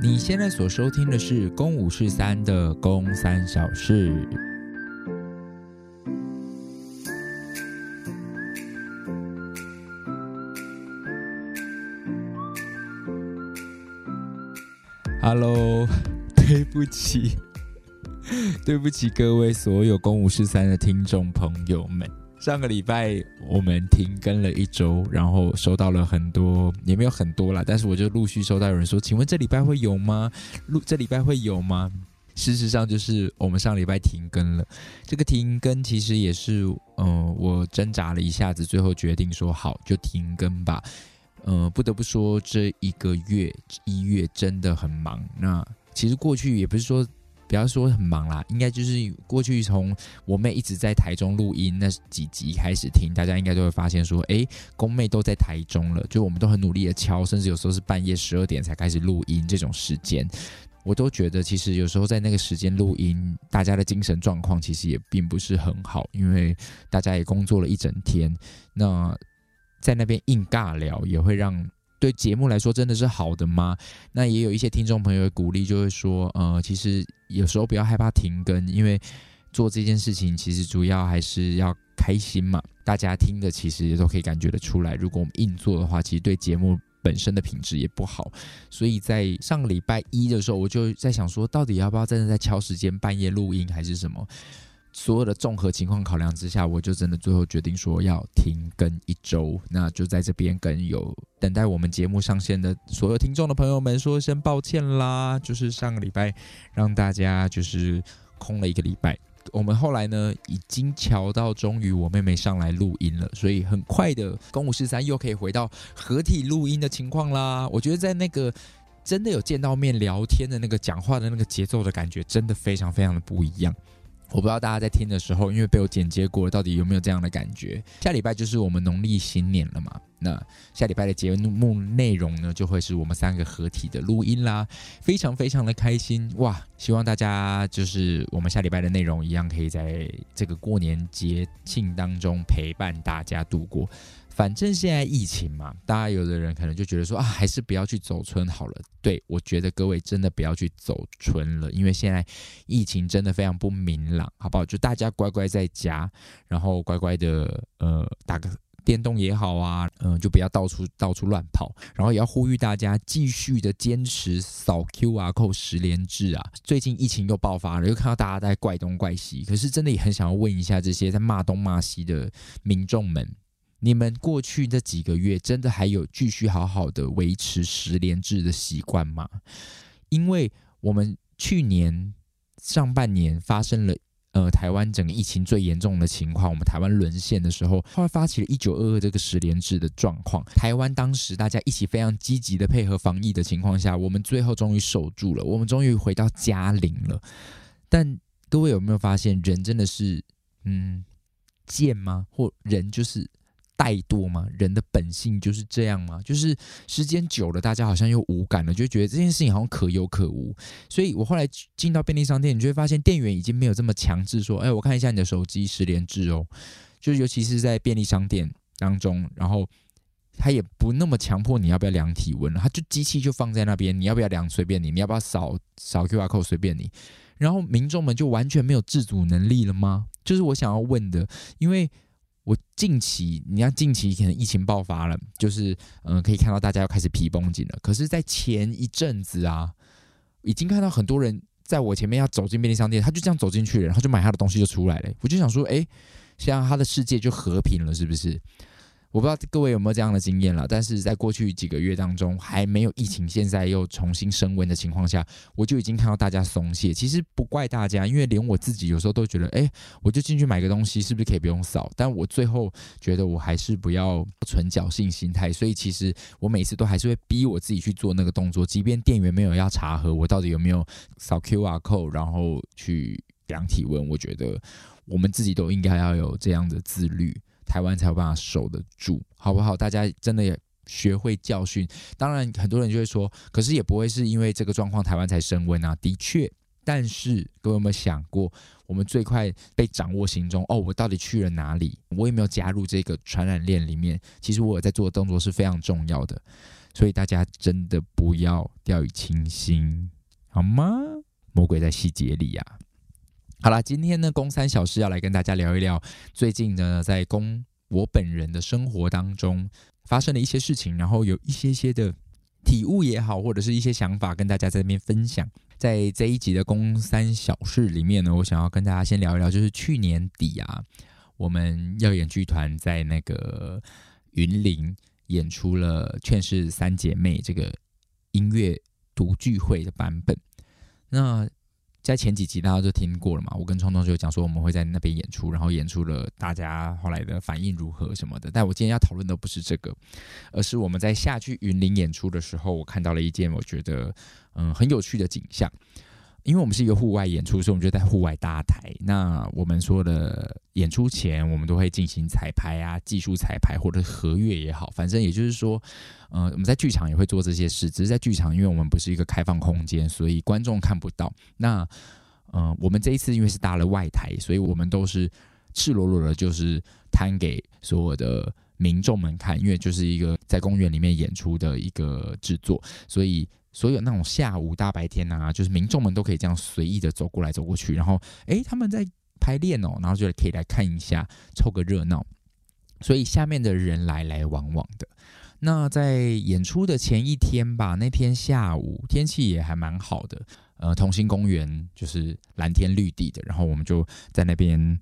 你现在所收听的是《公五十三》的《公三小事》。Hello，对不起，对不起各位所有《公五十三》的听众朋友们。上个礼拜我们停更了一周，然后收到了很多，也没有很多啦，但是我就陆续收到有人说，请问这礼拜会有吗？录这礼拜会有吗？事实上就是我们上礼拜停更了。这个停更其实也是，嗯、我挣扎了一下子，最后决定说好就停更吧。嗯、不得不说这一个月一月真的很忙。那其实过去也不是说。不要说很忙啦，应该就是过去从我妹一直在台中录音那几集开始听，大家应该都会发现说，哎，宫妹都在台中了，就我们都很努力的敲，甚至有时候是半夜十二点才开始录音这种时间，我都觉得其实有时候在那个时间录音，大家的精神状况其实也并不是很好，因为大家也工作了一整天，那在那边硬尬聊也会让。对节目来说真的是好的吗？那也有一些听众朋友的鼓励，就会说，呃，其实有时候不要害怕停更，因为做这件事情其实主要还是要开心嘛。大家听的其实也都可以感觉得出来，如果我们硬做的话，其实对节目本身的品质也不好。所以在上个礼拜一的时候，我就在想说，到底要不要真的在敲时间半夜录音，还是什么？所有的综合情况考量之下，我就真的最后决定说要停更一周。那就在这边跟有等待我们节目上线的所有听众的朋友们说声抱歉啦。就是上个礼拜让大家就是空了一个礼拜。我们后来呢已经瞧到，终于我妹妹上来录音了，所以很快的公五十三又可以回到合体录音的情况啦。我觉得在那个真的有见到面聊天的那个讲话的那个节奏的感觉，真的非常非常的不一样。我不知道大家在听的时候，因为被我剪接过，到底有没有这样的感觉？下礼拜就是我们农历新年了嘛，那下礼拜的节目内容呢，就会是我们三个合体的录音啦，非常非常的开心哇！希望大家就是我们下礼拜的内容一样，可以在这个过年节庆当中陪伴大家度过。反正现在疫情嘛，大家有的人可能就觉得说啊，还是不要去走春好了。对，我觉得各位真的不要去走春了，因为现在疫情真的非常不明朗，好不好？就大家乖乖在家，然后乖乖的呃打个电动也好啊，嗯、就不要到处到处乱跑，然后也要呼吁大家继续的坚持扫 QR code 实联制啊。最近疫情又爆发了，又看到大家在怪东怪西，可是真的也很想要问一下这些在骂东骂西的民众们。你们过去这几个月真的还有继续好好的维持十连制的习惯吗？因为我们去年上半年发生了呃台湾整个疫情最严重的情况，我们台湾沦陷的时候，后来发起了一九二二这个十连制的状况。台湾当时大家一起非常积极的配合防疫的情况下，我们最后终于守住了，我们终于回到嘉陵了。但各位有没有发现，人真的是嗯贱吗？或人就是？怠惰吗？人的本性就是这样吗？就是时间久了，大家好像又无感了，就觉得这件事情好像可有可无。所以我后来进到便利商店，你就会发现店员已经没有这么强制说：“哎，我看一下你的手机实联制哦。”就尤其是在便利商店当中，然后他也不那么强迫你要不要量体温了，他就机器就放在那边，你要不要量随便你，你要不要扫扫 QR code 随便你。然后民众们就完全没有自主能力了吗？就是我想要问的，因为。我近期，你看近期可能疫情爆发了，就是嗯、可以看到大家要开始皮绷紧了。可是，在前一阵子啊，已经看到很多人在我前面要走进便利商店，他就这样走进去了，然后就买他的东西就出来了。我就想说，哎，现在他的世界就和平了，是不是？我不知道各位有没有这样的经验了，但是在过去几个月当中，还没有疫情，现在又重新升温的情况下，我就已经看到大家松懈。其实不怪大家，因为连我自己有时候都觉得，哎，我就进去买个东西，是不是可以不用扫？但我最后觉得我还是不要存侥幸心态，所以其实我每次都还是会逼我自己去做那个动作，即便店员没有要查核我到底有没有扫 QR code，然后去量体温，我觉得我们自己都应该要有这样的自律。台湾才有办法守得住，好不好？大家真的也学会教训。当然，很多人就会说，可是也不会是因为这个状况台湾才升温啊。的确，但是各位有没有想过，我们最快被掌握行踪？哦，我到底去了哪里？我有没有加入这个传染链里面？其实我有在做的动作是非常重要的。所以大家真的不要掉以轻心，好吗？魔鬼在细节里呀、好啦，今天呢，公三小事要来跟大家聊一聊，最近呢，在公我本人的生活当中发生的一些事情，然后有一些些的体悟也好，或者是一些想法，跟大家在这边分享。在这一集的公三小事里面呢，我想要跟大家先聊一聊，就是去年底啊，我们耀眼剧团在那个云林。演出了《劝世三姐妹》这个音乐独聚会的版本。那在前几集大家就听过了嘛？我跟聪聪就讲说我们会在那边演出，然后演出了大家后来的反应如何什么的。但我今天要讨论的不是这个，而是我们在下去云林演出的时候，我看到了一件我觉得嗯很有趣的景象。因为我们是一个户外演出，所以我们就在户外搭台。那我们说的演出前，我们都会进行彩排啊，技术彩排或者合乐也好，反正也就是说，呃，我们在剧场也会做这些事。只是在剧场，因为我们不是一个开放空间，所以观众看不到。那，呃，我们这一次因为是搭了外台，所以我们都是赤裸裸的，就是摊给所有的民众们看。因为就是一个在公园里面演出的一个制作，所以。所有那种下午大白天啊，就是民众们都可以这样随意的走过来走过去，然后诶，他们在排练哦，然后就可以来看一下，凑个热闹。所以下面的人来来往往的。那在演出的前一天吧，那天下午天气也还蛮好的，呃，同心公园就是蓝天绿地的，然后我们就在那边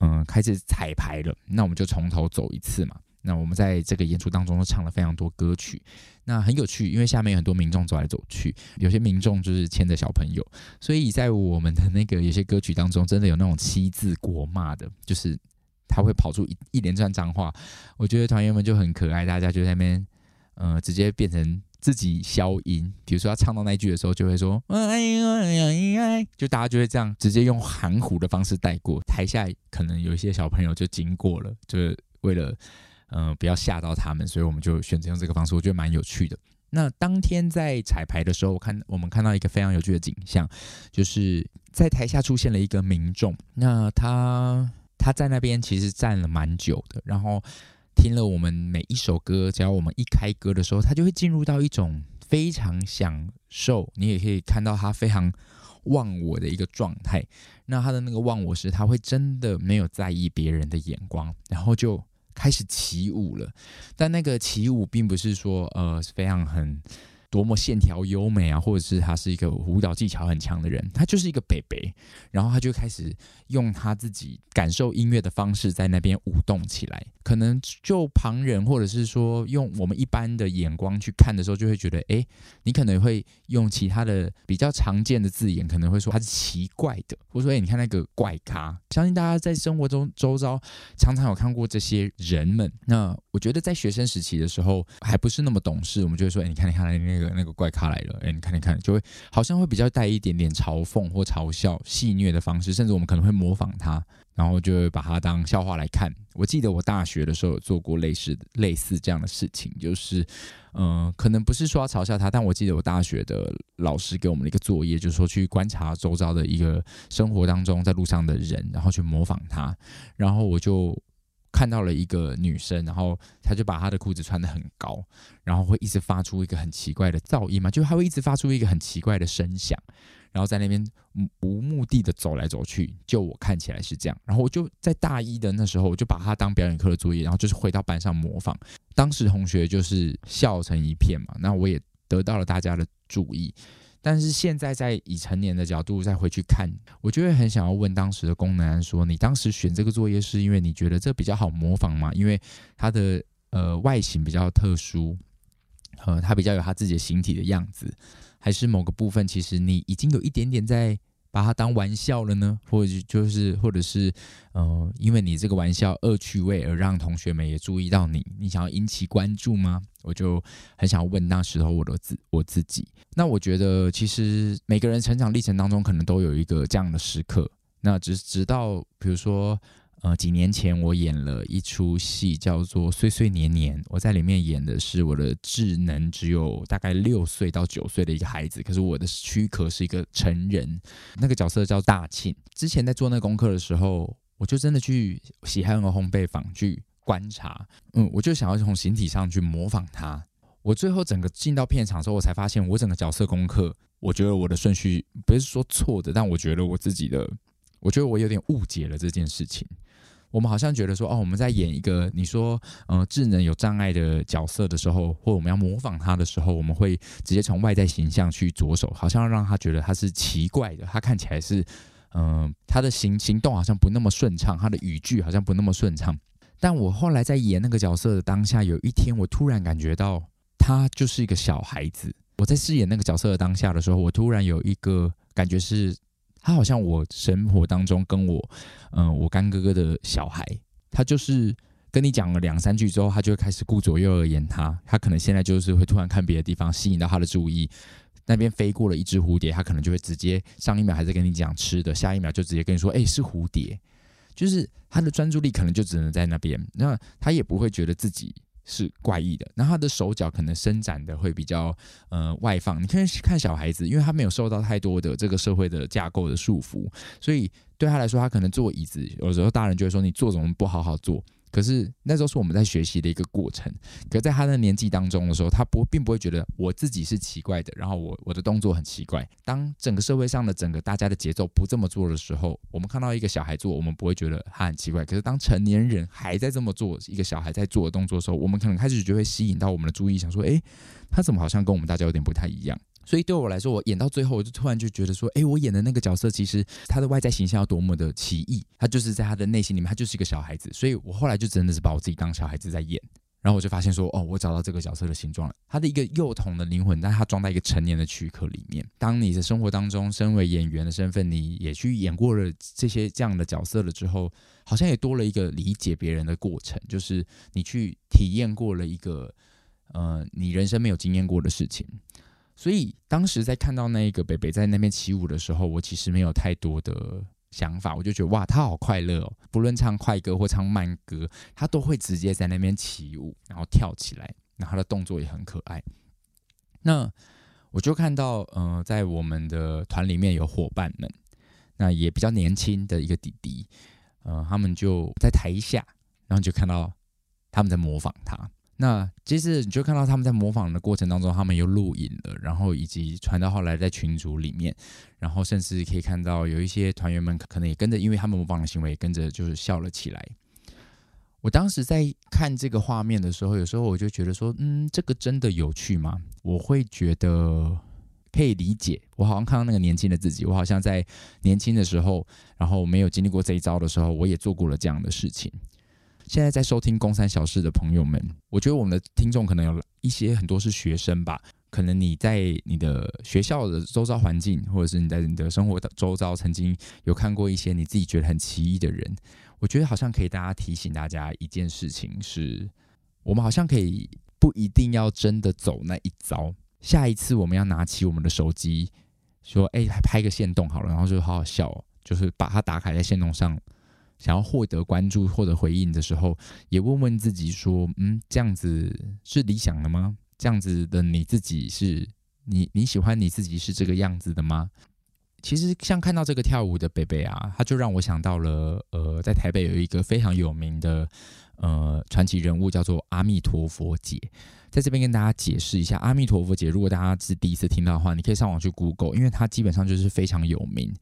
嗯、开始彩排了。那我们就从头走一次嘛。那我们在这个演出当中都唱了非常多歌曲，那很有趣，因为下面有很多民众走来走去，有些民众就是牵着小朋友，所以在我们的那个有些歌曲当中，真的有那种七字国骂的，就是他会跑出一一连串脏话，我觉得团员们就很可爱，大家就在那边，呃，直接变成自己消音，比如说他唱到那一句的时候，就会说，哎呀呀呀，就大家就会这样直接用含糊的方式带过，台下可能有一些小朋友就经过了，就是为了。嗯、不要吓到他们，所以我们就选择用这个方式，我觉得蛮有趣的。那当天在彩排的时候，我看我们看到一个非常有趣的景象，就是在台下出现了一个民众，那他他在那边其实站了蛮久的，然后听了我们每一首歌，只要我们一开歌的时候，他就会进入到一种非常享受，你也可以看到他非常忘我的一个状态。那他的那个忘我是，他会真的没有在意别人的眼光，然后就。开始起舞了，但那个起舞并不是说呃非常很多么线条优美啊，或者是他是一个舞蹈技巧很强的人，他就是一个北北，然后他就开始用他自己感受音乐的方式在那边舞动起来。可能就旁人或者是说用我们一般的眼光去看的时候，就会觉得，哎，你可能会用其他的比较常见的字眼，可能会说他是奇怪的，或者说，哎，你看那个怪咖。相信大家在生活中周遭常常有看过这些人们。那我觉得在学生时期的时候还不是那么懂事，我们就会说，哎，你看，你看那个那个怪咖来了，哎，你看，你看，就会好像会比较带一点点嘲讽或嘲笑、戏谑的方式，甚至我们可能会模仿他。然后就会把他当笑话来看。我记得我大学的时候有做过类似类似这样的事情，就是，嗯、可能不是说要嘲笑他，但我记得我大学的老师给我们的一个作业，就是说去观察周遭的一个生活当中在路上的人，然后去模仿他。然后我就看到了一个女生，然后她就把她的裤子穿得很高，然后会一直发出一个很奇怪的噪音嘛，就她会一直发出一个很奇怪的声响。然后在那边无目的的走来走去，就我看起来是这样。然后我就在大一的那时候，我就把它当表演课的作业，然后就是回到班上模仿。当时同学就是笑成一片嘛，那我也得到了大家的注意。但是现在在以成年的角度再回去看，我就会很想要问当时的宫南说：你当时选这个作业是因为你觉得这比较好模仿吗？因为它的呃外形比较特殊，呃，它比较有它自己的形体的样子。还是某个部分，其实你已经有一点点在把它当玩笑了呢，或者就是，或者是，呃，因为你这个玩笑恶趣味而让同学们也注意到你，你想要引起关注吗？我就很想问那时候我的自我自己。那我觉得，其实每个人成长历程当中，可能都有一个这样的时刻。那直直到，比如说。呃，几年前我演了一出戏，叫做《岁岁年年》。我在里面演的是我的智能只有大概六岁到九岁的一个孩子，可是我的躯壳是一个成人。那个角色叫大庆。之前在做那个功课的时候，我就真的去喜憨儿烘焙坊去观察，嗯，我就想要从形体上去模仿他。我最后整个进到片场之后，我才发现我整个角色功课，我觉得我的顺序不是说错的，但我觉得我自己的，我觉得我有点误解了这件事情。我们好像觉得说，哦，我们在演一个你说，呃，智能有障碍的角色的时候，或我们要模仿他的时候，我们会直接从外在形象去着手，好像让他觉得他是奇怪的，他看起来是，嗯、他的行行动好像不那么顺畅，他的语句好像不那么顺畅。但我后来在演那个角色的当下，有一天我突然感觉到他就是一个小孩子。我在饰演那个角色的当下的时候，我突然有一个感觉是。他好像我生活当中跟我，嗯、我干哥哥的小孩，他就是跟你讲了两三句之后，他就会开始顾左右而言他。他可能现在就是会突然看别的地方，吸引到他的注意。那边飞过了一只蝴蝶，他可能就会直接上一秒还在跟你讲吃的，下一秒就直接跟你说：“哎，是蝴蝶。”就是他的专注力可能就只能在那边，那他也不会觉得自己。是怪异的，那他的手脚可能伸展的会比较呃外放。你可以看小孩子，因为他没有受到太多的这个社会的架构的束缚，所以对他来说，他可能坐椅子，有时候大人就会说你坐怎么不好好坐。可是那时候是我们在学习的一个过程。可在他的年纪当中的时候，他不并不会觉得我自己是奇怪的，然后我我的动作很奇怪。当整个社会上的整个大家的节奏不这么做的时候，我们看到一个小孩做，我们不会觉得他很奇怪。可是当成年人还在这么做，一个小孩在做的动作的时候，我们可能开始就会吸引到我们的注意，想说：诶，他怎么好像跟我们大家有点不太一样？所以对我来说，我演到最后，我就突然就觉得说，哎，我演的那个角色，其实他的外在形象要多么的奇异，他就是在他的内心里面，他就是一个小孩子。所以我后来就真的是把我自己当小孩子在演，然后我就发现说，哦，我找到这个角色的形状了，他的一个幼童的灵魂，但他装在一个成年的躯壳里面。当你的生活当中，身为演员的身份，你也去演过了这些这样的角色了之后，好像也多了一个理解别人的过程，就是你去体验过了一个，呃，你人生没有经验过的事情。所以当时在看到那个北北在那边起舞的时候，我其实没有太多的想法，我就觉得哇，他好快乐哦！不论唱快歌或唱慢歌，他都会直接在那边起舞，然后跳起来，然后他的动作也很可爱。那我就看到，呃，在我们的团里面有伙伴们，那也比较年轻的一个弟弟，呃，他们就在台下，然后就看到他们在模仿他。那其实你就看到他们在模仿的过程当中，他们又录影了，然后以及传到后来在群组里面，然后甚至可以看到有一些团员们可能也跟着，因为他们模仿的行为，跟着就是笑了起来。我当时在看这个画面的时候，有时候我就觉得说，嗯，这个真的有趣吗？我会觉得可以理解。我好像看到那个年轻的自己，我好像在年轻的时候，然后没有经历过这一招的时候，我也做过了这样的事情。现在在收听《公三小事》的朋友们，我觉得我们的听众可能有一些很多是学生吧。可能你在你的学校的周遭环境，或者是你在你的生活的周遭，曾经有看过一些你自己觉得很奇异的人。我觉得好像可以大家提醒大家一件事情是：我们好像可以不一定要真的走那一遭。下一次我们要拿起我们的手机，说：“哎，拍个限动好了。”然后就好好笑，就是把它打开在限动上。想要获得关注、获得回应的时候，也问问自己说：“嗯，这样子是理想的吗？这样子的你自己是你你喜欢你自己是这个样子的吗？”其实，像看到这个跳舞的贝贝啊，他就让我想到了，呃，在台北有一个非常有名的呃传奇人物，叫做阿弥陀佛姐。在这边跟大家解释一下，阿弥陀佛姐，如果大家是第一次听到的话，你可以上网去 Google，因为她基本上就是非常有名。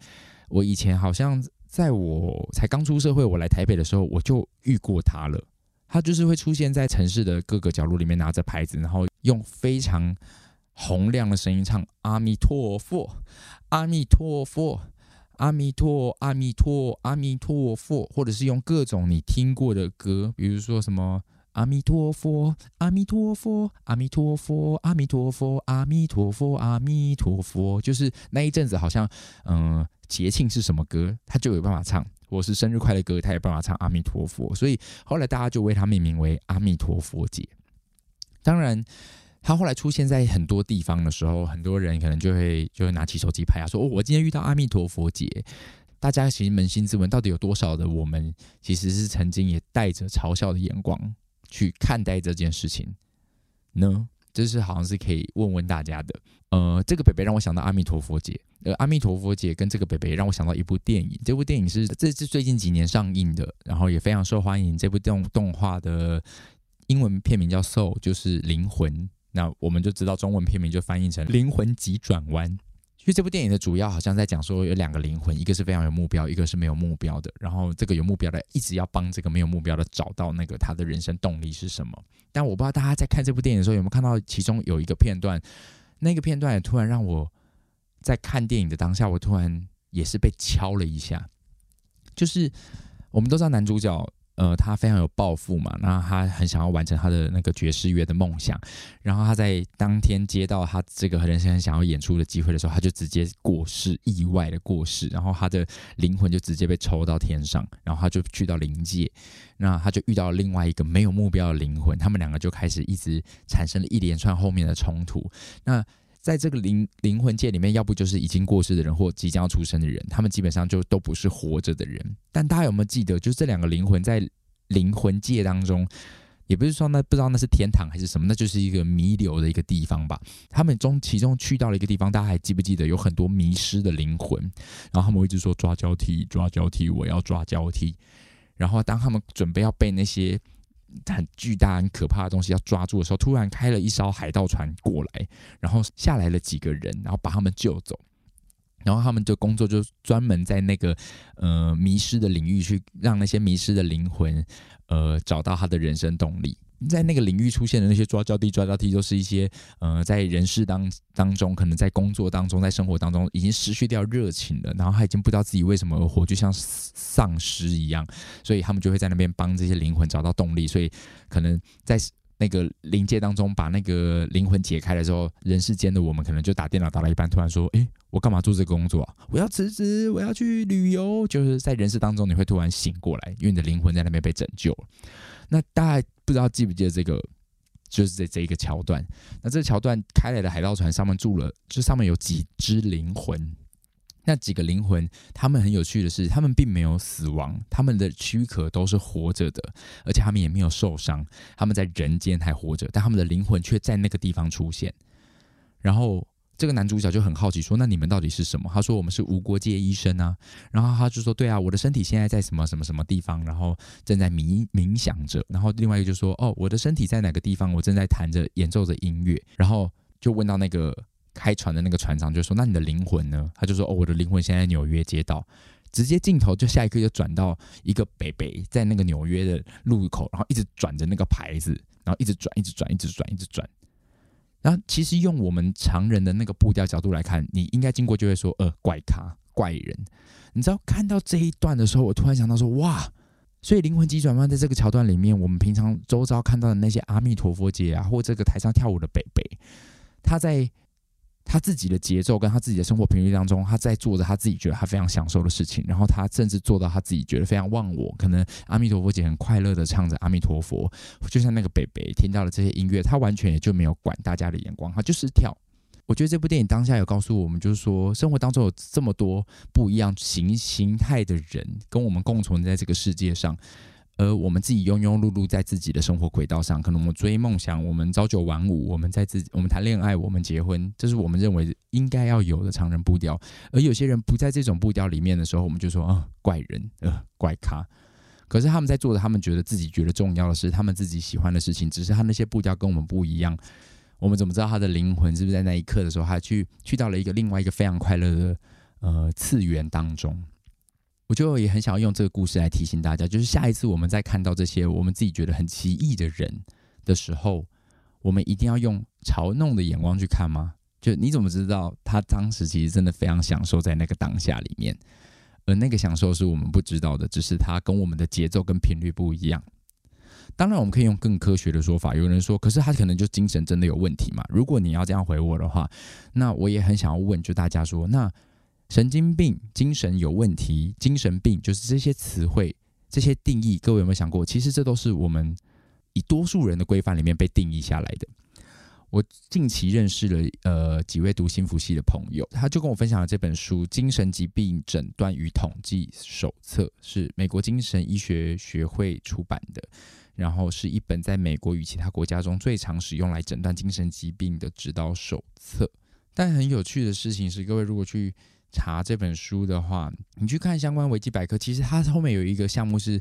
我以前好像。在我才刚出社会，我来台北的时候，我就遇过他了。他就是会出现在城市的各个角落里面，拿着牌子，然后用非常洪亮的声音唱“阿弥陀佛，阿弥陀佛，阿弥陀，阿弥陀，阿弥陀佛”，或者是用各种你听过的歌，比如说什么。阿弥陀佛，阿弥陀佛，阿弥陀佛，阿弥陀佛，阿弥陀佛，阿弥陀佛，就是那一阵子，好像，嗯、节庆是什么歌，他就有办法唱，或是生日快乐歌，他有办法唱阿弥陀佛，所以后来大家就为他命名为阿弥陀佛节。当然，他后来出现在很多地方的时候，很多人可能就会就会拿起手机拍啊，说：“哦，我今天遇到阿弥陀佛节。”大家其实扪心自问，到底有多少的我们其实是曾经也带着嘲笑的眼光。去看待这件事情呢？这是好像是可以问问大家的。呃，这个北北让我想到阿弥陀佛节，呃，阿弥陀佛节跟这个北北让我想到一部电影。这部电影是这是最近几年上映的，然后也非常受欢迎。这部动动画的英文片名叫《Soul》，就是灵魂。那我们就知道中文片名就翻译成《灵魂急转弯》。其实这部电影的主要好像在讲说有两个灵魂，一个是非常有目标，一个是没有目标的。然后这个有目标的一直要帮这个没有目标的找到那个他的人生动力是什么。但我不知道大家在看这部电影的时候有没有看到其中有一个片段，那个片段也突然让我在看电影的当下，我突然也是被敲了一下，就是。我们都知道男主角，呃，他非常有抱负嘛，那他很想要完成他的那个爵士乐的梦想，然后他在当天接到他这个人生很想要演出的机会的时候，他就直接过世，意外的过世，然后他的灵魂就直接被抽到天上，然后他就去到灵界，那他就遇到另外一个没有目标的灵魂，他们两个就开始一直产生了一连串后面的冲突，那。在这个灵灵魂界里面，要不就是已经过世的人，或即将要出生的人，他们基本上就都不是活着的人。但大家有没有记得，就是这两个灵魂在灵魂界当中，也不是说那不知道那是天堂还是什么，那就是一个弥留的一个地方吧。他们中其中去到了一个地方，大家还记不记得有很多迷失的灵魂？然后他们一直说抓交替，抓交替，我要抓交替。然后当他们准备要被那些很巨大、很可怕的东西要抓住的时候，突然开了一艘海盗船过来，然后下来了几个人，然后把他们救走。然后他们就工作就专门在那个呃迷失的领域去让那些迷失的灵魂呃找到他的人生动力。在那个领域出现的那些抓交替、抓交替，都是一些呃，在人世当当中，可能在工作当中，在生活当中，已经失去掉热情了，然后他已经不知道自己为什么而活，就像丧尸一样，所以他们就会在那边帮这些灵魂找到动力，所以可能在那个灵界当中，把那个灵魂解开了之后，人世间的我们可能就打电脑打到一半，突然说：“诶，我干嘛做这个工作啊？我要辞职，我要去旅游。”就是在人世当中，你会突然醒过来，因为你的灵魂在那边被拯救了。那大不知道记不记得这个，就是这这一个桥段。那这个桥段开来的海盗船上面住了，就上面有几只灵魂。那几个灵魂，他们很有趣的是，他们并没有死亡，他们的躯壳都是活着的，而且他们也没有受伤，他们在人间还活着，但他们的灵魂却在那个地方出现，然后。这个男主角就很好奇，说：“那你们到底是什么？”他说：“我们是无国界医生啊。”然后他就说：“对啊，我的身体现在在什么什么什么地方，然后正在冥冥想着。”然后另外一个就说：“哦，我的身体在哪个地方？我正在弹着演奏着音乐。”然后就问到那个开船的那个船长，就说：“那你的灵魂呢？”他就说：“哦，我的灵魂现在在纽约街道。”直接镜头就下一刻就转到一个北北在那个纽约的路口，然后一直转着那个牌子，然后一直转，一直转，一直转，一直转。那，其实用我们常人的那个步调角度来看，你应该经过就会说，呃，怪咖、怪人。你知道看到这一段的时候，我突然想到说，哇！所以灵魂急转弯在这个桥段里面，我们平常周遭看到的那些阿弥陀佛节啊，或这个台上跳舞的北北，他在。他自己的节奏跟他自己的生活频率当中，他在做着他自己觉得他非常享受的事情，然后他甚至做到他自己觉得非常忘我。可能阿弥陀佛姐很快乐的唱着阿弥陀佛，就像那个北北听到了这些音乐，他完全也就没有管大家的眼光，他就是跳。我觉得这部电影当下有告诉我们，就是说生活当中有这么多不一样形形态的人跟我们共存在这个世界上。而我们自己庸庸碌碌在自己的生活轨道上，可能我们追梦想，我们朝九晚五，我们在自己，我们谈恋爱，我们结婚，这是我们认为应该要有的常人步调。而有些人不在这种步调里面的时候，我们就说啊、怪人，呃，怪咖。可是他们在做的，他们觉得自己觉得重要的事，他们自己喜欢的事情，只是他那些步调跟我们不一样。我们怎么知道他的灵魂是不是在那一刻的时候，他去去到了一个另外一个非常快乐的呃次元当中？我就也很想要用这个故事来提醒大家，就是下一次我们在看到这些我们自己觉得很奇异的人的时候，我们一定要用嘲弄的眼光去看吗？就你怎么知道他当时其实真的非常享受在那个当下里面，而那个享受是我们不知道的，只是他跟我们的节奏跟频率不一样。当然，我们可以用更科学的说法，有人说，可是他可能就精神真的有问题嘛？如果你要这样回我的话，那我也很想要问，就大家说那。神经病、精神有问题、精神病，就是这些词汇、这些定义，各位有没有想过？其实这都是我们以多数人的规范里面被定义下来的。我近期认识了呃几位读心福系的朋友，他就跟我分享了这本书《精神疾病诊断与统计手册》，是美国精神医学学会出版的，然后是一本在美国与其他国家中最常使用来诊断精神疾病的指导手册。但很有趣的事情是，各位如果去查这本书的话，你去看相关维基百科，其实它后面有一个项目是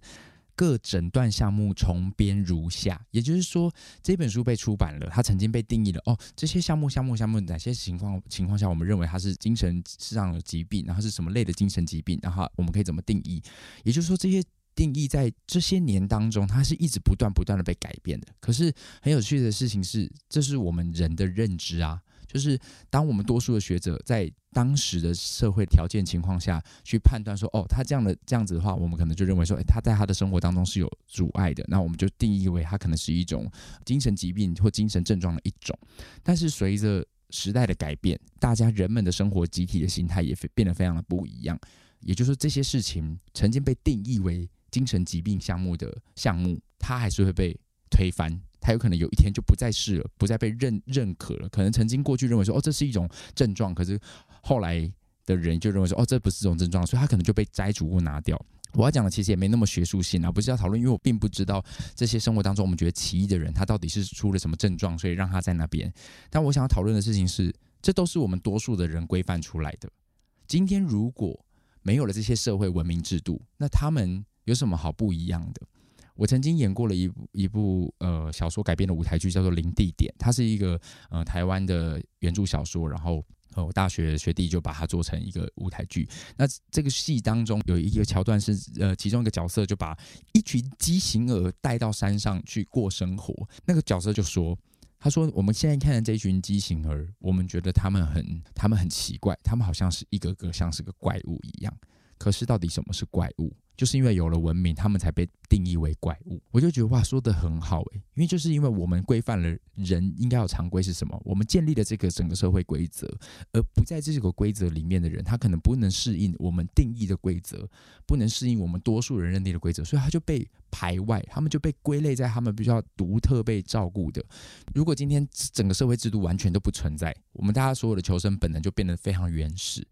各诊断项目重编如下。也就是说，这本书被出版了，它曾经被定义了哦，这些项目、项目、项目，哪些情况情况下我们认为它是精神上的疾病，然后是什么类的精神疾病，然后我们可以怎么定义？也就是说，这些定义在这些年当中，它是一直不断不断的被改变的。可是很有趣的事情是，这是我们人的认知啊。就是当我们多数的学者在当时的社会条件情况下去判断说，哦，他这样的这样子的话，我们可能就认为说，诶，他在他的生活当中是有阻碍的，那我们就定义为他可能是一种精神疾病或精神症状的一种。但是随着时代的改变，大家人们的生活集体的心态也变得非常的不一样。也就是说，这些事情曾经被定义为精神疾病项目的项目，它还是会被推翻。他有可能有一天就不再是了，不再被认认可了。可能曾经过去认为说，哦，这是一种症状，可是后来的人就认为说，哦，这不是这种症状，所以他可能就被摘除或拿掉。我要讲的其实也没那么学术性啊，不是要讨论，因为我并不知道这些生活当中我们觉得奇异的人，他到底是出了什么症状，所以让他在那边。但我想要讨论的事情是，这都是我们多数的人规范出来的。今天如果没有了这些社会文明制度，那他们有什么好不一样的？我曾经演过了一部一部呃小说改编的舞台剧，叫做《零地点》，它是一个呃台湾的原著小说，然后呃我大学学弟就把它做成一个舞台剧。那这个戏当中有一个桥段是呃其中一个角色就把一群畸形儿带到山上去过生活，那个角色就说：“他说我们现在看的这群畸形儿，我们觉得他们很他们很奇怪，他们好像是一个个像是个怪物一样。可是到底什么是怪物？”就是因为有了文明，他们才被定义为怪物。我就觉得哇，说得很好诶，因为就是因为我们规范了人应该有常规是什么，我们建立了这个整个社会规则，而不在这个规则里面的人，他可能不能适应我们定义的规则，不能适应我们多数人认定的规则，所以他就被排外，他们就被归类在他们比较独特被照顾的。如果今天整个社会制度完全都不存在，我们大家所有的求生本能就变得非常原始，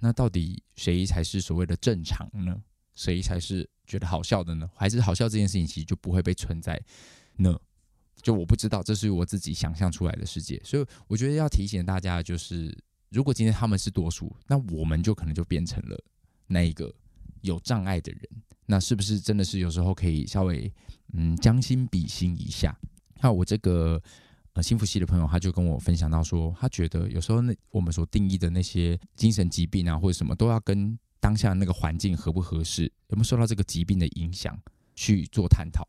那到底谁才是所谓的正常呢？谁才是觉得好笑的呢？还是好笑这件事情其实就不会被存在呢？就我不知道，这是我自己想象出来的世界。所以我觉得要提醒大家，就是如果今天他们是多数，那我们就可能就变成了那一个有障碍的人。那是不是真的是有时候可以稍微嗯将心比心一下？那我这个呃心辅系的朋友他就跟我分享到说，他觉得有时候那我们所定义的那些精神疾病啊或者什么都要跟。当下那个环境合不合适，有没有受到这个疾病的影响去做探讨？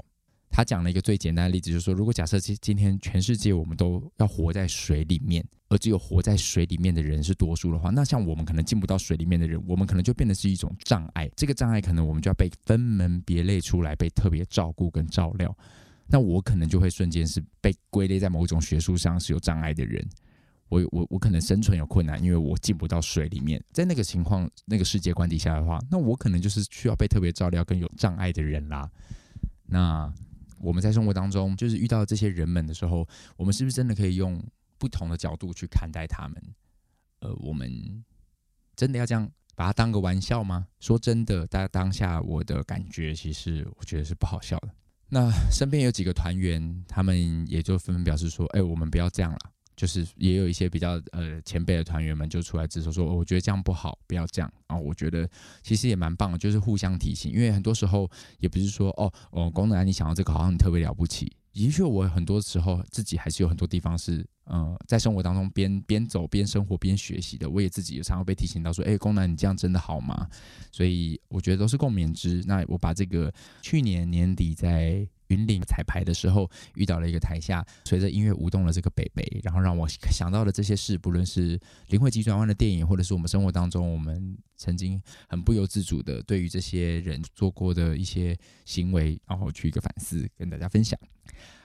他讲了一个最简单的例子，就是说，如果假设今今天全世界我们都要活在水里面，而只有活在水里面的人是多数的话，那像我们可能进不到水里面的人，我们可能就变得是一种障碍。这个障碍可能我们就要被分门别类出来，被特别照顾跟照料。那我可能就会瞬间是被归类在某种学术上是有障碍的人。我我我可能生存有困难，因为我进不到水里面。在那个情况、那个世界观底下的话，那我可能就是需要被特别照料、跟有障碍的人啦。那我们在生活当中，就是遇到这些人们的时候，我们是不是真的可以用不同的角度去看待他们？呃，我们真的要这样把它当个玩笑吗？说真的，大家当下我的感觉，其实我觉得是不好笑的。那身边有几个团员，他们也就纷纷表示说：“哎，我们不要这样了。”就是也有一些比较呃前辈的团员们就出来直说说，我觉得这样不好，不要这样啊。我觉得其实也蛮棒的，就是互相提醒，因为很多时候也不是说哦哦功能安你想到这个好像你特别了不起。的确，我很多时候自己还是有很多地方是呃在生活当中边边走边生活边学习的。我也自己有常常被提醒到说，哎，功能你这样真的好吗？所以我觉得都是共勉之。那我把这个去年年底在。云岭彩排的时候，遇到了一个台下随着音乐舞动的这个北北，然后让我想到了这些事，不论是灵魂急转弯的电影，或者是我们生活当中我们曾经很不由自主的对于这些人做过的一些行为，然后去一个反思，跟大家分享。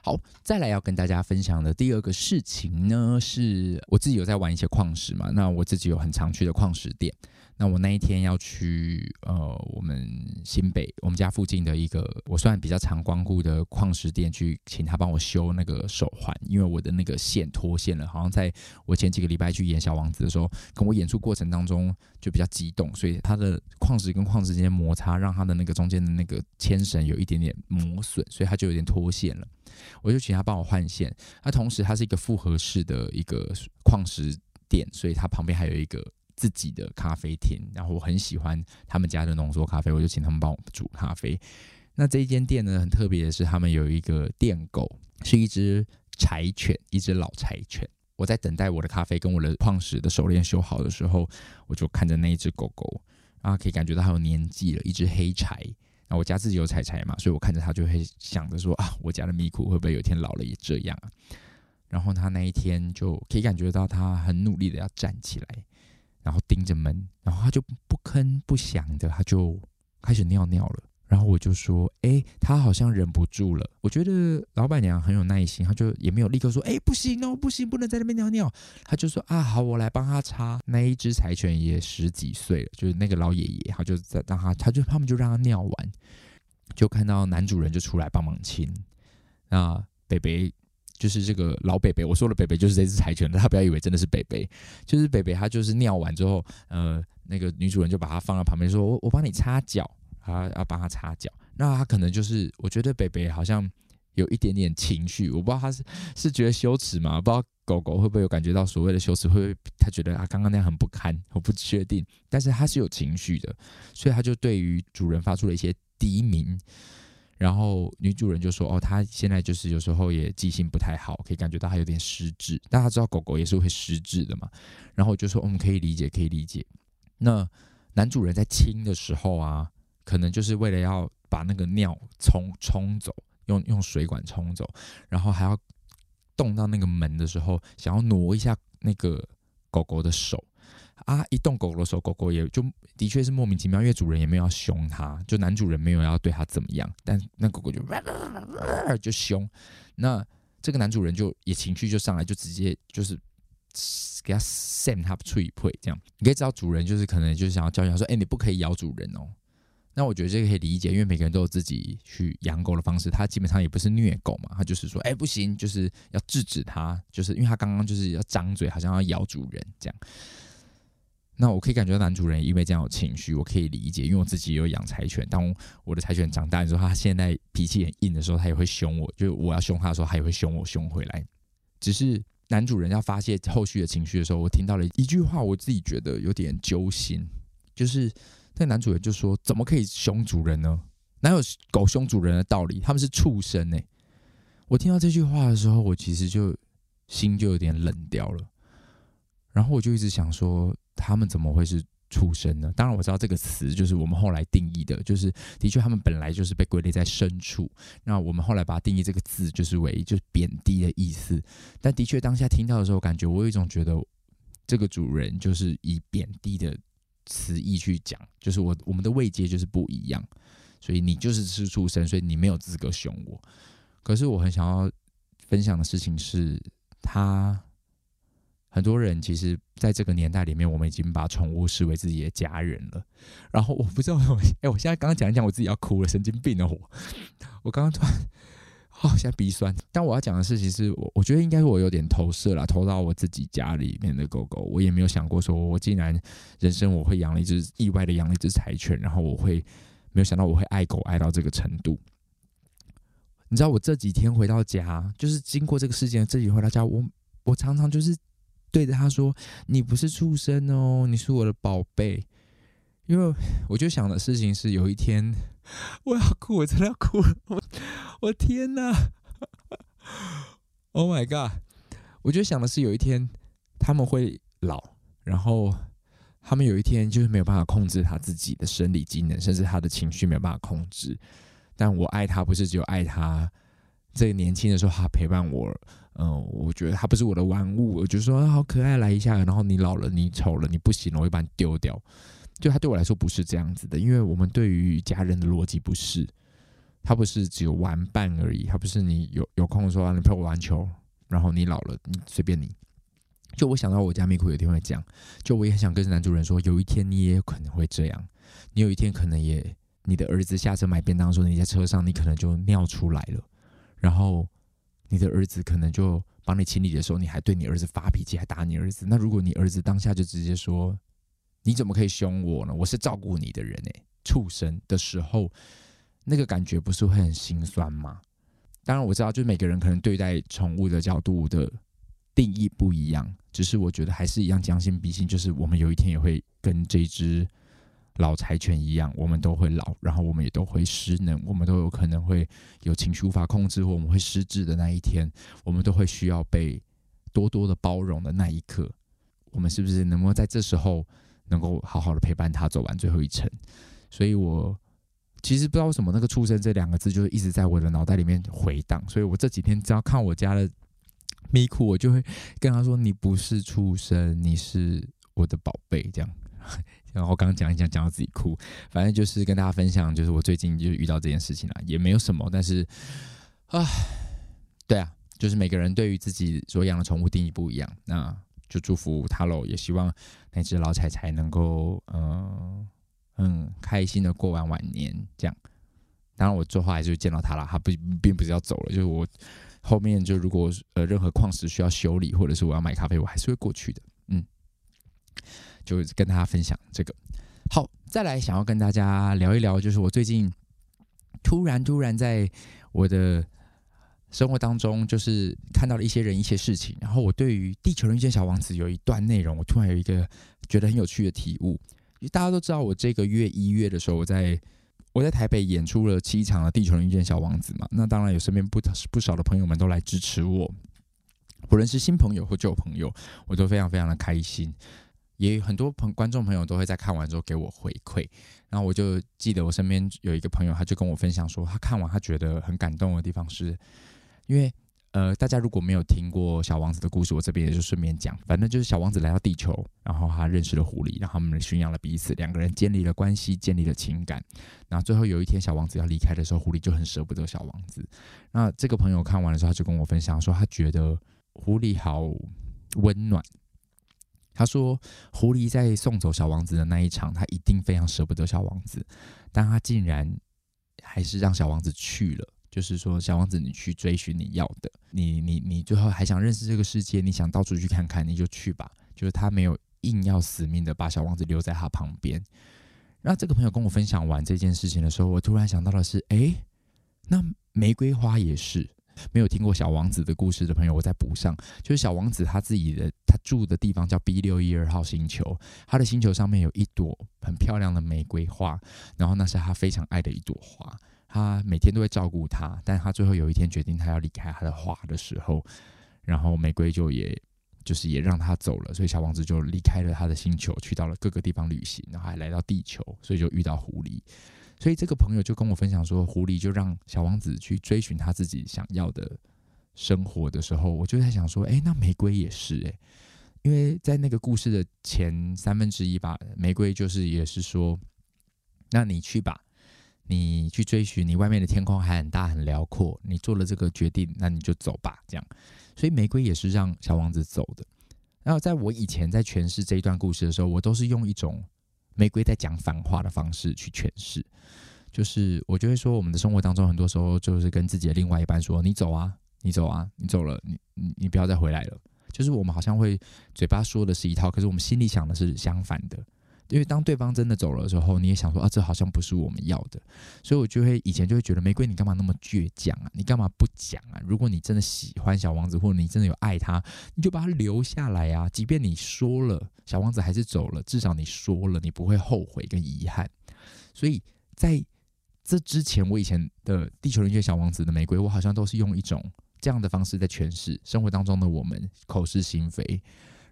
好，再来要跟大家分享的第二个事情呢，是我自己有在玩一些矿石嘛，那我自己有很常去的矿石店。那我那一天要去呃，我们新北我们家附近的一个我算比较常光顾的矿石店去，请他帮我修那个手环，因为我的那个线脱线了，好像在我前几个礼拜去演小王子的时候，跟我演出过程当中就比较激动，所以它的矿石跟矿石之间摩擦，让它的那个中间的那个牵绳有一点点磨损，所以它就有点脱线了。我就请他帮我换线，那同时它是一个复合式的一个矿石店，所以它旁边还有一个。自己的咖啡厅，然后我很喜欢他们家的浓缩咖啡，我就请他们帮我煮咖啡。那这一间店呢，很特别的是，他们有一个店狗，是一只柴犬，一只老柴犬。我在等待我的咖啡跟我的矿石的手链修好的时候，我就看着那一只狗狗，啊，可以感觉到它有年纪了，一只黑柴。那我家自己有柴柴嘛，所以我看着它就会想着说啊，我家的咪咕会不会有一天老了也这样啊？然后它那一天就可以感觉到它很努力的要站起来，然后盯着门，然后它就不吭不响的，它就开始尿尿了。然后我就说：“哎，他好像忍不住了。”我觉得老板娘很有耐心，她就也没有立刻说：“哎，不行哦，不行，不能在那边尿尿。”她就说：“啊，好，我来帮他擦。”那一只柴犬也十几岁了，就是那个老爷爷，他就在让他，他就他们就让他尿完，就看到男主人就出来帮忙亲。那北北就是这个老北北，我说的北北就是这只柴犬，大家不要以为真的是北北，就是北北，他就是尿完之后，呃，那个女主人就把它放在旁边，说：“我我帮你擦脚。”他要帮他擦脚，那他可能就是，我觉得北北好像有一点点情绪，我不知道他是是觉得羞耻吗？不知道狗狗会不会有感觉到所谓的羞耻，会不会他觉得啊刚刚那样很不堪？我不确定，但是他是有情绪的，所以他就对于主人发出了一些低鸣，然后女主人就说：“哦，她现在就是有时候也记性不太好，可以感觉到她有点失智。大家知道狗狗也是会失智的嘛？”然后我就说：“我们可以理解，可以理解。”那男主人在亲的时候啊。可能就是为了要把那个尿冲冲走，用用水管冲走，然后还要动到那个门的时候，想要挪一下那个狗狗的手啊！一动狗狗的时候，狗狗也就的确是莫名其妙，因为主人也没有要凶它，就男主人没有要对它怎么样，但那狗狗就 就凶，那这个男主人就也情绪就上来，就直接就是给他扇他脆配这样。你可以知道，主人就是可能就是想要教育他说：“哎，你不可以咬主人哦。”那我觉得这个可以理解，因为每个人都有自己去养狗的方式。他基本上也不是虐狗嘛，他就是说，哎，不行，就是要制止他，就是因为他刚刚就是要张嘴，好像要咬主人这样。那我可以感觉到男主人因为这样有情绪，我可以理解，因为我自己也有养柴犬。当我的柴犬长大之后，他现在脾气很硬的时候，他也会凶我，就我要凶他的时候，他也会凶我，凶回来。只是男主人要发泄后续的情绪的时候，我听到了一句话，我自己觉得有点揪心，就是。那男主人就说：“怎么可以凶主人呢？哪有狗凶主人的道理？他们是畜生呢。”我听到这句话的时候，我其实就心就有点冷掉了。然后我就一直想说，他们怎么会是畜生呢？当然我知道这个词就是我们后来定义的，就是的确他们本来就是被归类在牲畜。那我们后来把它定义这个字就是为就是贬低的意思。但的确当下听到的时候，感觉我有一种觉得这个主人就是以贬低的。词义去讲，就是我我们的位阶就是不一样，所以你就是吃畜生，所以你没有资格凶我。可是我很想要分享的事情是，他很多人其实在这个年代里面，我们已经把宠物视为自己的家人了。然后我不知道，哎，我现在刚刚讲一讲，我自己要哭了，神经病的我，我刚刚突然。好、哦，现在鼻酸。但我要讲的事情是我，我觉得应该是我有点投射了，投到我自己家里面的狗狗。我也没有想过说，我竟然人生我会养了一只意外的养了一只柴犬，然后我会没有想到我会爱狗爱到这个程度。你知道，我这几天回到家，就是经过这个事件，这几天回到家，我我常常就是对着他说：“你不是畜生哦，你是我的宝贝。”因为我就想的事情是，有一天我要哭，我真的要哭了。我我天哪！Oh my god！我就想的是，有一天他们会老，然后他们有一天就是没有办法控制他自己的生理机能，甚至他的情绪没有办法控制。但我爱他，不是只有爱他这个年轻的时候，他陪伴我。嗯，我觉得他不是我的玩物，我就说好可爱，来一下。然后你老了，你丑了，你不行了，我会把你丢掉。就他对我来说不是这样子的，因为我们对于家人的逻辑不是，他不是只有玩伴而已，他不是你有有空说你陪我玩球，然后你老了你随便你。就我想到我家咪咕有一天会讲，就我也很想跟男主人说，有一天你也有可能会这样，你有一天可能也你的儿子下车买便当的时候，你在车上你可能就尿出来了，然后你的儿子可能就帮你清理的时候，你还对你儿子发脾气，还打你儿子。那如果你儿子当下就直接说。你怎么可以凶我呢？我是照顾你的人诶，畜生的时候，那个感觉不是会很心酸吗？当然我知道，就是每个人可能对待宠物的角度的定义不一样，只是我觉得还是一样将心比心，就是我们有一天也会跟这只老柴犬一样，我们都会老，然后我们也都会失能，我们都有可能会有情绪无法控制，或我们会失智的那一天，我们都会需要被多多的包容的那一刻，我们是不是能够在这时候能够好好的陪伴他走完最后一程？所以我其实不知道为什么那个“畜生”这两个字就是一直在我的脑袋里面回荡，所以我这几天只要看我家的咪库，我就会跟他说：“你不是畜生，你是我的宝贝。”这样。然后刚刚讲一讲，讲到自己哭，反正就是跟大家分享，就是我最近就遇到这件事情了，也没有什么，但是啊，对啊，就是每个人对于自己所养的宠物定义不一样，那就祝福他喽，也希望那只老柴柴能够嗯嗯开心的过完晚年，这样。当然我最后还是见到他了，他不并不是要走了，就是我后面就如果呃任何矿石需要修理，或者是我要买咖啡，我还是会过去的，嗯。就跟大家分享这个，好，再来想要跟大家聊一聊，就是我最近突然突然在我的生活当中，就是看到了一些人、一些事情，然后我对于《地球人遇见小王子》有一段内容，我突然有一个觉得很有趣的体悟。大家都知道，我这个月一月的时候，我在我在台北演出了七场的《地球人遇见小王子》嘛，那当然有身边不不少的朋友们都来支持我，不论是新朋友或旧朋友，我都非常非常的开心。也有很多朋观众朋友都会在看完之后给我回馈，然后我就记得我身边有一个朋友，他就跟我分享说，他看完他觉得很感动的地方是，因为呃，大家如果没有听过小王子的故事，我这边也就顺便讲，反正就是小王子来到地球，然后他认识了狐狸，然后他们驯养了彼此，两个人建立了关系，建立了情感，然后最后有一天小王子要离开的时候，狐狸就很舍不得小王子。那这个朋友看完的时候，他就跟我分享说，他觉得狐狸好温暖。他说：“狐狸在送走小王子的那一场，他一定非常舍不得小王子，但他竟然还是让小王子去了。就是说，小王子，你去追寻你要的，你你你最后还想认识这个世界，你想到处去看看，你就去吧。就是他没有硬要死命的把小王子留在他旁边。然后这个朋友跟我分享完这件事情的时候，我突然想到的是，诶，那玫瑰花也是。”没有听过小王子的故事的朋友，我再补上。就是小王子他自己的他住的地方叫 B 六一二号星球，他的星球上面有一朵很漂亮的玫瑰花，然后那是他非常爱的一朵花，他每天都会照顾它。但他最后有一天决定他要离开他的花的时候，然后玫瑰就也就是也让他走了，所以小王子就离开了他的星球，去到了各个地方旅行，然后还来到地球，所以就遇到狐狸。所以这个朋友就跟我分享说，狐狸就让小王子去追寻他自己想要的生活的时候，我就在想说，诶，那玫瑰也是诶，因为在那个故事的前三分之一吧，玫瑰就是也是说，那你去吧，你去追寻，你外面的天空还很大很辽阔，你做了这个决定，那你就走吧，这样。所以玫瑰也是让小王子走的。然后在我以前在诠释这一段故事的时候，我都是用一种。玫瑰在讲反话的方式去诠释，就是我就会说，我们的生活当中很多时候就是跟自己的另外一半说：“你走啊，你走啊，你走了，你你你不要再回来了。”就是我们好像会嘴巴说的是一套，可是我们心里想的是相反的。因为当对方真的走了的时候，你也想说啊，这好像不是我们要的，所以我就会以前就会觉得玫瑰，你干嘛那么倔强啊？你干嘛不讲啊？如果你真的喜欢小王子，或者你真的有爱他，你就把他留下来啊！即便你说了，小王子还是走了，至少你说了，你不会后悔跟遗憾。所以在这之前，我以前的地球人遇见小王子的玫瑰，我好像都是用一种这样的方式在诠释生活当中的我们，口是心非。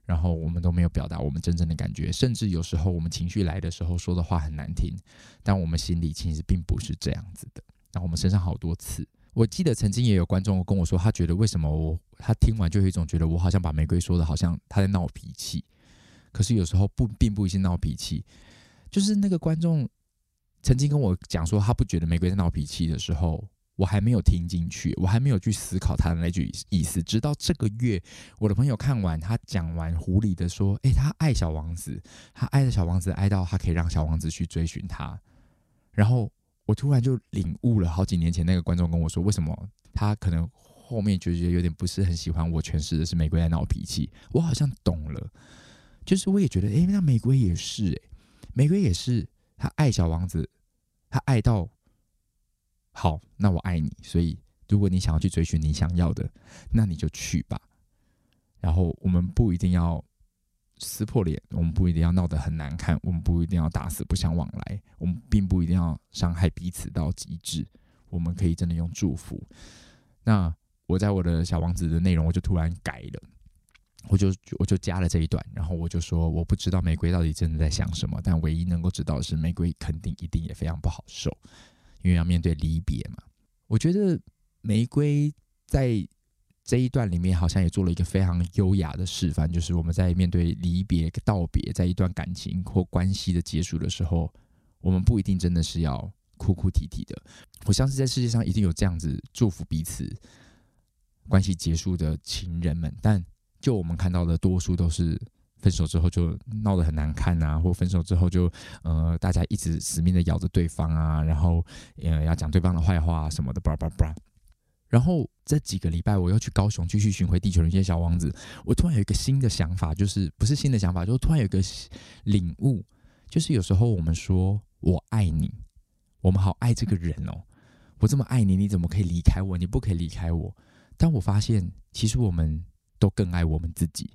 然后我们都没有表达我们真正的感觉，甚至有时候我们情绪来的时候说的话很难听，但我们心里其实并不是这样子的。然后我们身上好多次，我记得曾经也有观众跟我说，他觉得为什么我他听完就有一种觉得我好像把玫瑰说的好像他在闹脾气，可是有时候不并不一定闹脾气，就是那个观众曾经跟我讲说他不觉得玫瑰在闹脾气的时候。我还没有听进去，我还没有去思考他的那句意思。直到这个月，我的朋友看完他讲完狐狸的说：“诶，他爱小王子，他爱的小王子爱到他可以让小王子去追寻他。”然后我突然就领悟了，好几年前那个观众跟我说，为什么他可能后面就觉得有点不是很喜欢我诠释的是玫瑰在闹脾气。我好像懂了，就是我也觉得，诶，那玫瑰也是，诶，玫瑰也是他爱小王子，他爱到。好，那我爱你，所以如果你想要去追寻你想要的，那你就去吧。然后我们不一定要撕破脸，我们不一定要闹得很难看，我们不一定要打死不相往来，我们并不一定要伤害彼此到极致，我们可以真的用祝福。那我在我的小王子的内容，我就突然改了，我就我就加了这一段，然后我就说，我不知道玫瑰到底真的在想什么，但唯一能够知道的是，玫瑰肯定一定也非常不好受，因为要面对离别嘛。我觉得玫瑰在。这一段里面好像也做了一个非常优雅的示范，就是我们在面对离别、道别，在一段感情或关系的结束的时候，我们不一定真的是要哭哭啼啼的。我相信在世界上一定有这样子祝福彼此关系结束的情人们，但就我们看到的多数都是分手之后就闹得很难看啊，或分手之后就呃大家一直死命的咬着对方啊，然后呃要讲对方的坏话什么的，叭叭叭。然后这几个礼拜，我又去高雄继续巡回《地球人间小王子》。我突然有一个新的想法，就是不是新的想法，就是突然有一个领悟，就是有时候我们说“我爱你”，我们好爱这个人哦。我这么爱你，你怎么可以离开我？你不可以离开我。但我发现，其实我们都更爱我们自己。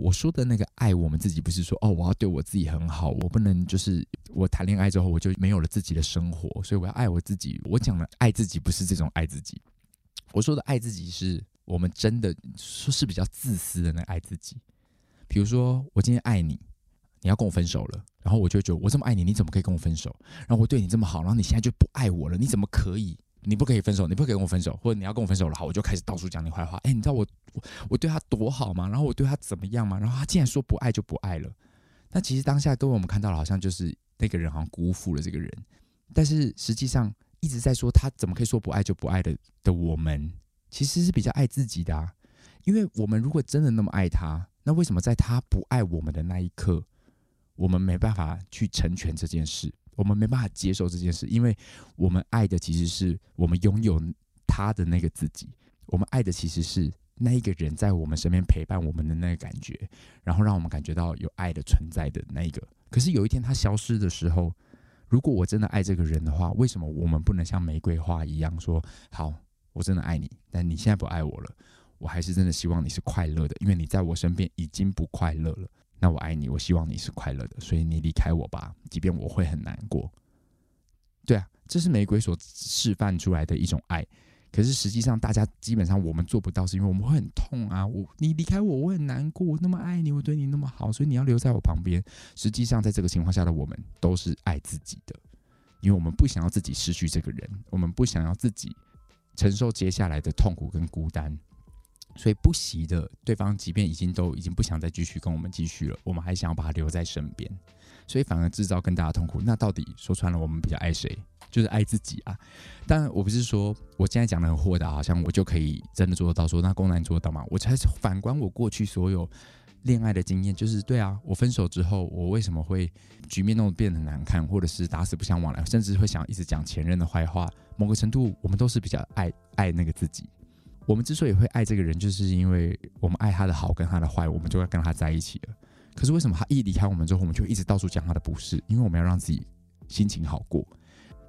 我说的那个爱我们自己，不是说哦，我要对我自己很好，我不能就是我谈恋爱之后我就没有了自己的生活，所以我要爱我自己。我讲的爱自己，不是这种爱自己。我说的爱自己，是我们真的说是比较自私的那爱自己。比如说，我今天爱你，你要跟我分手了，然后我就觉得我这么爱你，你怎么可以跟我分手？然后我对你这么好，然后你现在就不爱我了，你怎么可以？你不可以分手，你不可以跟我分手，或者你要跟我分手了，好，我就开始到处讲你坏话。哎，你知道我我对他多好吗？然后我对他怎么样吗？然后他竟然说不爱就不爱了。那其实当下各位我们看到了，好像就是那个人好像辜负了这个人，但是实际上。一直在说他怎么可以说不爱就不爱的的我们，其实是比较爱自己的啊。因为我们如果真的那么爱他，那为什么在他不爱我们的那一刻，我们没办法去成全这件事？我们没办法接受这件事，因为我们爱的其实是我们拥有他的那个自己，我们爱的其实是那一个人在我们身边陪伴我们的那个感觉，然后让我们感觉到有爱的存在的那一个。可是有一天他消失的时候。如果我真的爱这个人的话，为什么我们不能像玫瑰花一样说好？我真的爱你，但你现在不爱我了，我还是真的希望你是快乐的，因为你在我身边已经不快乐了。那我爱你，我希望你是快乐的，所以你离开我吧，即便我会很难过。对啊，这是玫瑰所示范出来的一种爱。可是实际上，大家基本上我们做不到，是因为我们会很痛啊！我你离开我，我很难过。我那么爱你，我对你那么好，所以你要留在我旁边。实际上，在这个情况下的我们都是爱自己的，因为我们不想要自己失去这个人，我们不想要自己承受接下来的痛苦跟孤单，所以不惜的，对方即便已经都已经不想再继续跟我们继续了，我们还想要把他留在身边，所以反而制造更大的痛苦。那到底说穿了，我们比较爱谁？就是爱自己啊！但我不是说我现在讲的很豁达，好像我就可以真的做得到。说那公男做得到吗？我才反观我过去所有恋爱的经验，就是对啊，我分手之后，我为什么会局面弄得变得难看，或者是打死不相往来，甚至会想一直讲前任的坏话。某个程度，我们都是比较爱爱那个自己。我们之所以会爱这个人，就是因为我们爱他的好跟他的坏，我们就要跟他在一起了。可是为什么他一离开我们之后，我们就一直到处讲他的不是？因为我们要让自己心情好过。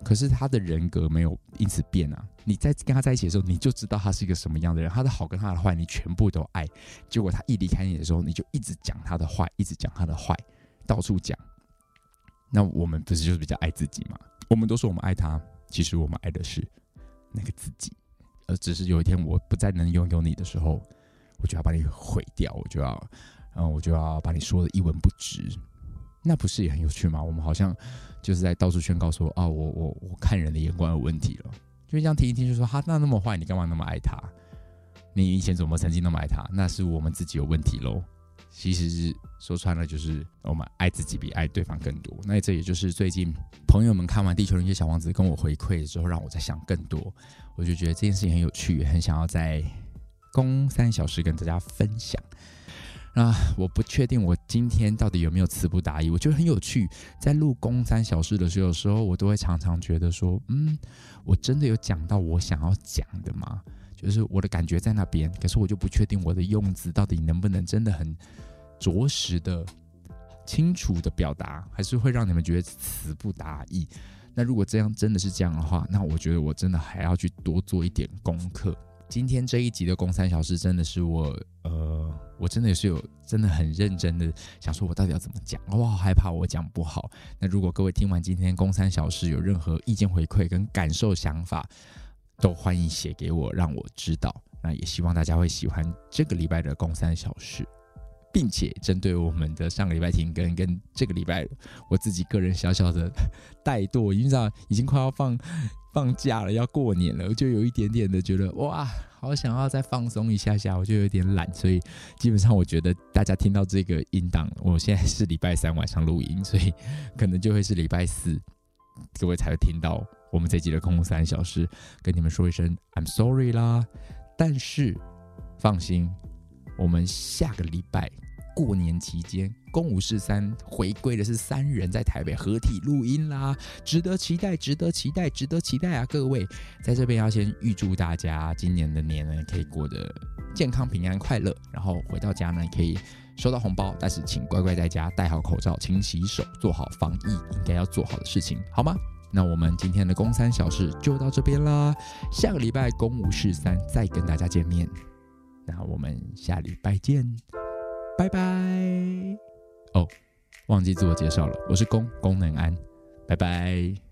可是他的人格没有因此变啊！你在跟他在一起的时候，你就知道他是一个什么样的人，他的好跟他的坏，你全部都爱。结果他一离开你的时候，你就一直讲他的坏，一直讲他的坏，到处讲。那我们不是就是比较爱自己吗？我们都说我们爱他，其实我们爱的是那个自己。而只是有一天我不再能拥有你的时候，我就要把你毁掉，我就要，嗯，我就要把你说的一文不值。那不是也很有趣吗？我们好像就是在到处宣告说啊，我我我看人的眼光有问题了，就这样听一听，就说哈那那么坏，你干嘛那么爱他？你以前怎么曾经那么爱他？那是我们自己有问题喽。其实是说穿了，就是我们爱自己比爱对方更多。那这也就是最近朋友们看完《地球人间小王子》跟我回馈之后，让我在想更多。我就觉得这件事情很有趣，很想要在公三小时跟大家分享。啊，我不确定我今天到底有没有词不达意。我觉得很有趣，在录公三小时的时候，有时候我都会常常觉得说，嗯，我真的有讲到我想要讲的吗？就是我的感觉在那边，可是我就不确定我的用字到底能不能真的很着实的、清楚的表达，还是会让你们觉得词不达意。那如果这样真的是这样的话，那我觉得我真的还要去多做一点功课。今天这一集的公三小时真的是我呃。我真的也是有真的很认真的想说，我到底要怎么讲？我好害怕我讲不好。那如果各位听完今天公三小事有任何意见回馈跟感受想法，都欢迎写给我，让我知道。那也希望大家会喜欢这个礼拜的公三小事，并且针对我们的上个礼拜停更跟这个礼拜我自己个人小小的怠惰，因为知道已经快要放放假了，要过年了，我就有一点点的觉得哇，好想要再放松一下下，我就有点懒，所以基本上我觉得大家听到这个音档，我现在是礼拜三晚上录音，所以可能就会是礼拜四各位才会听到我们这集的空三小时，跟你们说一声 I'm sorry 啦。但是，放心，我们下个礼拜过年期间，公五四三回归的是三人在台北合体录音啦，值得期待，值得期待，值得期待啊！各位，在这边要先预祝大家今年的年呢，可以过得健康、平安、快乐，然后回到家呢，可以收到红包，但是请乖乖在家戴好口罩，勤洗手，做好防疫应该要做好的事情，好吗？那我们今天的公三小事就到这边啦，下个礼拜公五事三再跟大家见面，那我们下礼拜见，拜拜。哦，忘记自我介绍了，我是公功能安，拜拜。